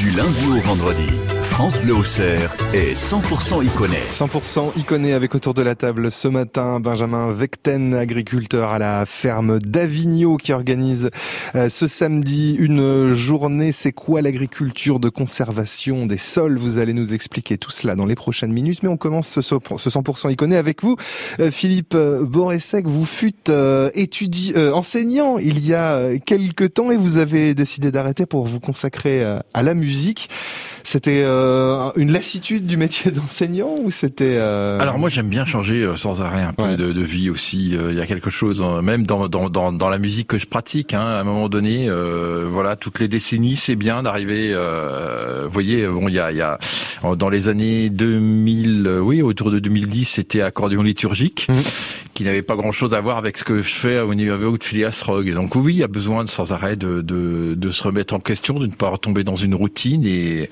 Du lundi au vendredi, France Bleu Auxerre est 100% iconé. 100% iconé avec autour de la table ce matin Benjamin Vecten, agriculteur à la ferme d'Avignon qui organise euh, ce samedi une journée. C'est quoi l'agriculture de conservation des sols? Vous allez nous expliquer tout cela dans les prochaines minutes. Mais on commence ce 100% iconé avec vous. Euh, Philippe Boressec, vous fûtes euh, étudie, enseignant il y a quelques temps et vous avez décidé d'arrêter pour vous consacrer à la musique. C'était euh, une lassitude du métier d'enseignant ou c'était euh, Alors moi j'aime bien changer euh, sans arrêt un peu de, de, vie aussi. Il y a quelque chose même dans, dans, dans, dans, la musique que je pratique. Hein, à un moment donné, voilà, toutes les décennies, c'est bien d'arriver. vous voyez, bon, il y a, y a dans les années 2000, oui, autour de 2010, c'était accordéon liturgique. Mmh qui n'avait pas grand-chose à voir avec ce que je fais au niveau de Phileas Rogue. Donc oui, il y a besoin de, sans arrêt de, de, de, se remettre en question, de ne pas retomber dans une routine et,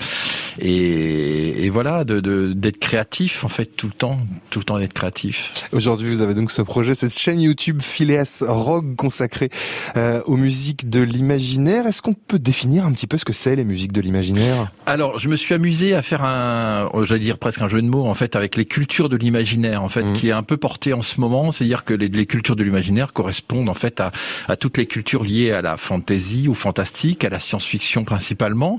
et, et voilà, de d'être créatif en fait tout le temps, tout le temps d'être créatif. Aujourd'hui, vous avez donc ce projet, cette chaîne YouTube Phileas Rogue consacrée euh, aux musiques de l'imaginaire. Est-ce qu'on peut définir un petit peu ce que c'est les musiques de l'imaginaire? Alors, je me suis amusé à faire un, oh, j'allais dire presque un jeu de mots en fait avec les cultures de l'imaginaire en fait, mmh. qui est un peu porté en ce moment c'est-à-dire que les, cultures de l'imaginaire correspondent en fait à, toutes les cultures liées à la fantasy, au fantastique, à la science-fiction principalement,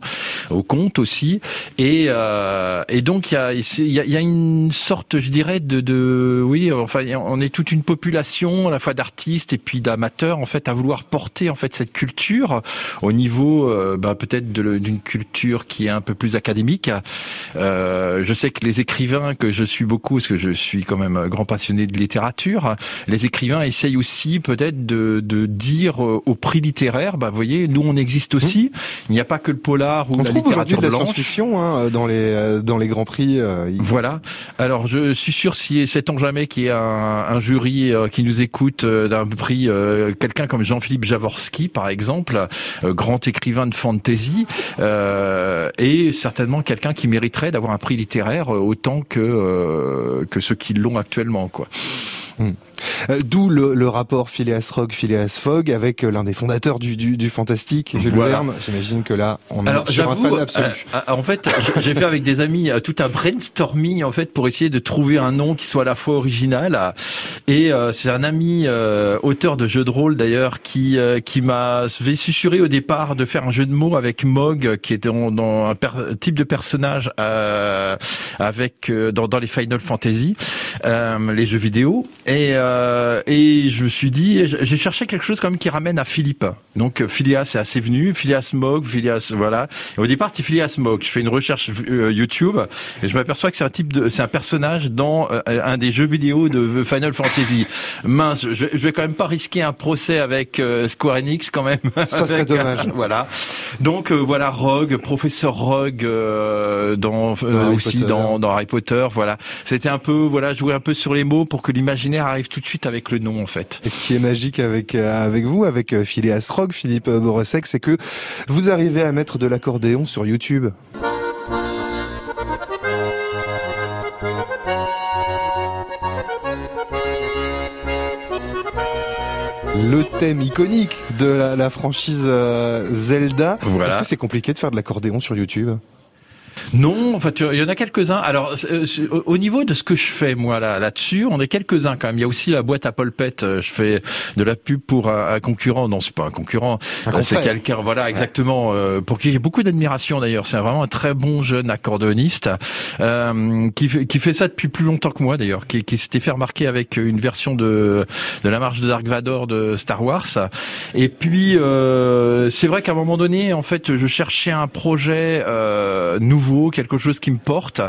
au conte aussi, et, euh, et donc il y a, y, a, une sorte, je dirais, de, de, oui, enfin, on est toute une population à la fois d'artistes et puis d'amateurs en fait à vouloir porter en fait cette culture au niveau, euh, bah, peut-être d'une culture qui est un peu plus académique. Euh, je sais que les écrivains que je suis beaucoup, parce que je suis quand même grand passionné de littérature, les écrivains essayent aussi peut-être de, dire euh, au prix littéraire, bah vous voyez, nous on existe aussi. Il n'y a pas que le polar ou on la littérature de la science-fiction hein, dans les euh, dans les grands prix. Euh, voilà. Alors je suis sûr si sait-on jamais qu'il y a un, jury qui nous écoute d'un prix, quelqu'un comme Jean-Philippe Javorski par exemple, grand écrivain de fantasy, et certainement quelqu'un qui mériterait d'avoir un prix littéraire autant que que ceux qui l'ont actuellement quoi. Mm. Euh, d'où le, rapport Phileas Rock, Phileas Fogg avec euh, l'un des fondateurs du, du, fantastique, Jules Verne. J'imagine que là, on est sur un fan absolu. Euh, en fait, j'ai fait avec des amis tout un brainstorming en fait pour essayer de trouver un nom qui soit à la fois original. Et c'est un ami auteur de jeux de rôle d'ailleurs qui qui m'a fait susurrer au départ de faire un jeu de mots avec Mog, qui était dans, un type de personnage avec dans, dans les Final Fantasy, les jeux vidéo. Et euh, et je me suis dit, j'ai cherché quelque chose comme qui ramène à Philippe. Donc Phileas est assez venu, Phileas Mog, Phileas, voilà. Et au départ, c'est Phileas Mog. Je fais une recherche euh, YouTube et je m'aperçois que c'est un type de, c'est un personnage dans euh, un des jeux vidéo de Final Fantasy. Mince, je, je, vais quand même pas risquer un procès avec Square Enix quand même. Ça serait dommage. voilà. Donc voilà, Rogue, professeur Rogue dans, aussi dans, dans Harry Potter. Voilà. C'était un peu, voilà, jouer un peu sur les mots pour que l'imaginaire arrive tout de suite avec le nom en fait. Et ce qui est magique avec euh, avec vous, avec euh, Phileas Rock, Philippe euh, Borosek, c'est que vous arrivez à mettre de l'accordéon sur YouTube. le thème iconique de la, franchise Zelda. Est-ce que c'est compliqué de faire de l'accordéon sur YouTube? Non, en fait, il y en a quelques-uns. Alors, euh, au niveau de ce que je fais, moi, là, là-dessus, on est quelques-uns quand même. Il y a aussi la boîte à polpette. Euh, je fais de la pub pour un, concurrent. Non, c'est pas un concurrent. Euh, c'est quelqu'un, voilà, exactement, pour qui j'ai beaucoup d'admiration d'ailleurs. C'est vraiment un très bon jeune accordéoniste euh, qui, qui fait ça depuis plus longtemps que moi d'ailleurs, qui, qui s'était fait remarquer avec une version de de la marche de Dark Vador de Star Wars. Et puis, euh, c'est vrai qu'à un moment donné, en fait, je cherchais un projet euh, nouveau quelque chose qui me porte.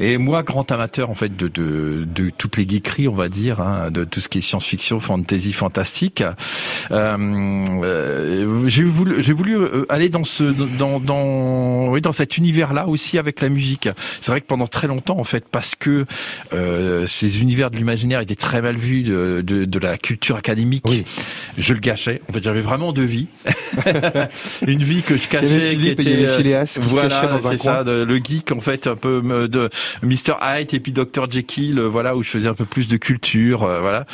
Et moi, grand amateur en fait de, de, de toutes les geekeries, on va dire, hein, de tout ce qui est science-fiction, fantasy, fantastique. Euh, euh, j'ai voulu, j'ai voulu euh, aller dans ce, dans, dans, oui, dans cet univers-là aussi avec la musique. C'est vrai que pendant très longtemps, en fait, parce que euh, ces univers de l'imaginaire étaient très mal vus de, de, de la culture académique, oui. je le gâchais. En fait, j'avais vraiment deux vies. Une vie que je cachais, qui était, voilà, dans un coin. Ça, de, le geek en fait un peu de Mr Hyde et puis Dr Jekyll, voilà où je faisais un peu plus de culture, voilà.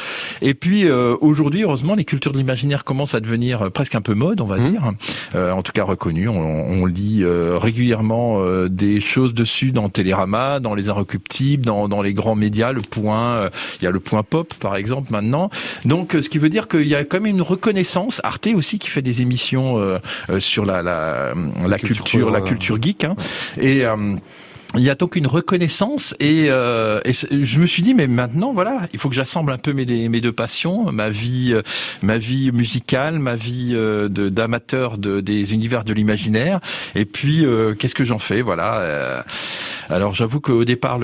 Et puis aujourd'hui, heureusement, les cultures de l'imaginaire commencent à devenir presque un peu mode, on va mmh. dire, en tout cas reconnues. On, on lit régulièrement des choses dessus dans Télérama, dans les Inrecuptibles, dans, dans les grands médias, le Point, il y a le Point Pop par exemple maintenant. Donc ce qui veut dire qu'il y a quand même une reconnaissance. Arte aussi qui fait des émissions sur la, la, la culture, la culture geek. Hein. Et il y a donc une reconnaissance et, euh, et, je me suis dit mais maintenant voilà il faut que j'assemble un peu mes, deux passions ma vie euh, ma vie musicale ma vie euh, d'amateur de, des univers de l'imaginaire. Et puis euh, qu'est-ce que j'en fais voilà alors j'avoue qu'au départ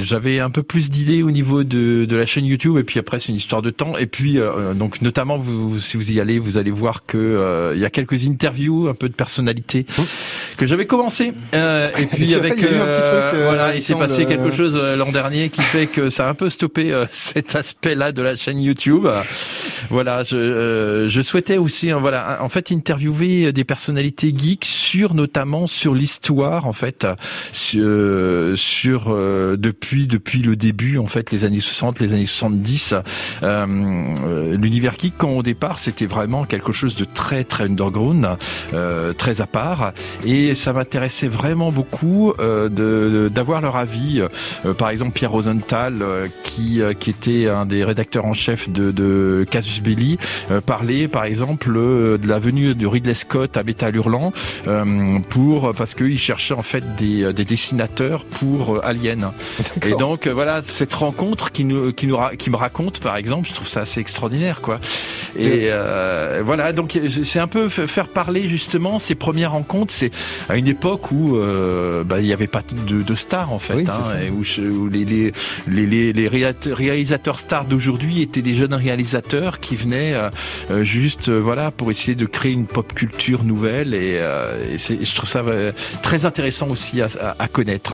j'avais un peu plus d'idées au niveau de, la chaîne YouTube et puis après c'est une histoire de temps. Et puis donc notamment si vous y allez vous allez voir que il y a quelques interviews un peu de personnalités mmh. Que j'avais commencé et puis avec il euh, voilà, il s'est passé quelque chose euh, l'an dernier qui fait que ça a un peu stoppé euh, cet aspect-là de la chaîne YouTube. Voilà, je, je souhaitais aussi, voilà, en fait, interviewer des personnalités geeks sur, notamment, sur l'histoire, en fait, sur, sur depuis depuis le début, en fait, les années 60, les années 70, l'univers geek, quand au départ, c'était vraiment quelque chose de très très underground, très à part, et ça m'intéressait vraiment beaucoup. Euh, d'avoir leur avis. Euh, par exemple, Pierre Rosenthal, euh, qui, qui était un des rédacteurs en chef de, de Casus Belli, parlait par exemple de la venue de Ridley Scott à Metal Hurlant pour parce qu'il cherchait en fait des, des dessinateurs pour Alien. Et donc voilà cette rencontre qui nous qui nous qui me raconte par exemple, je trouve ça assez extraordinaire quoi. Et voilà donc c'est un peu faire parler justement ces premières rencontres. C'est à une époque où bah, il y avait pas de, de stars en fait, hein, où, les, les, les, les, réalisateurs stars d'aujourd'hui étaient des jeunes réalisateurs qui venaient euh, euh, juste euh, voilà pour essayer de créer une pop culture nouvelle et, et je trouve ça très intéressant aussi à, à connaître.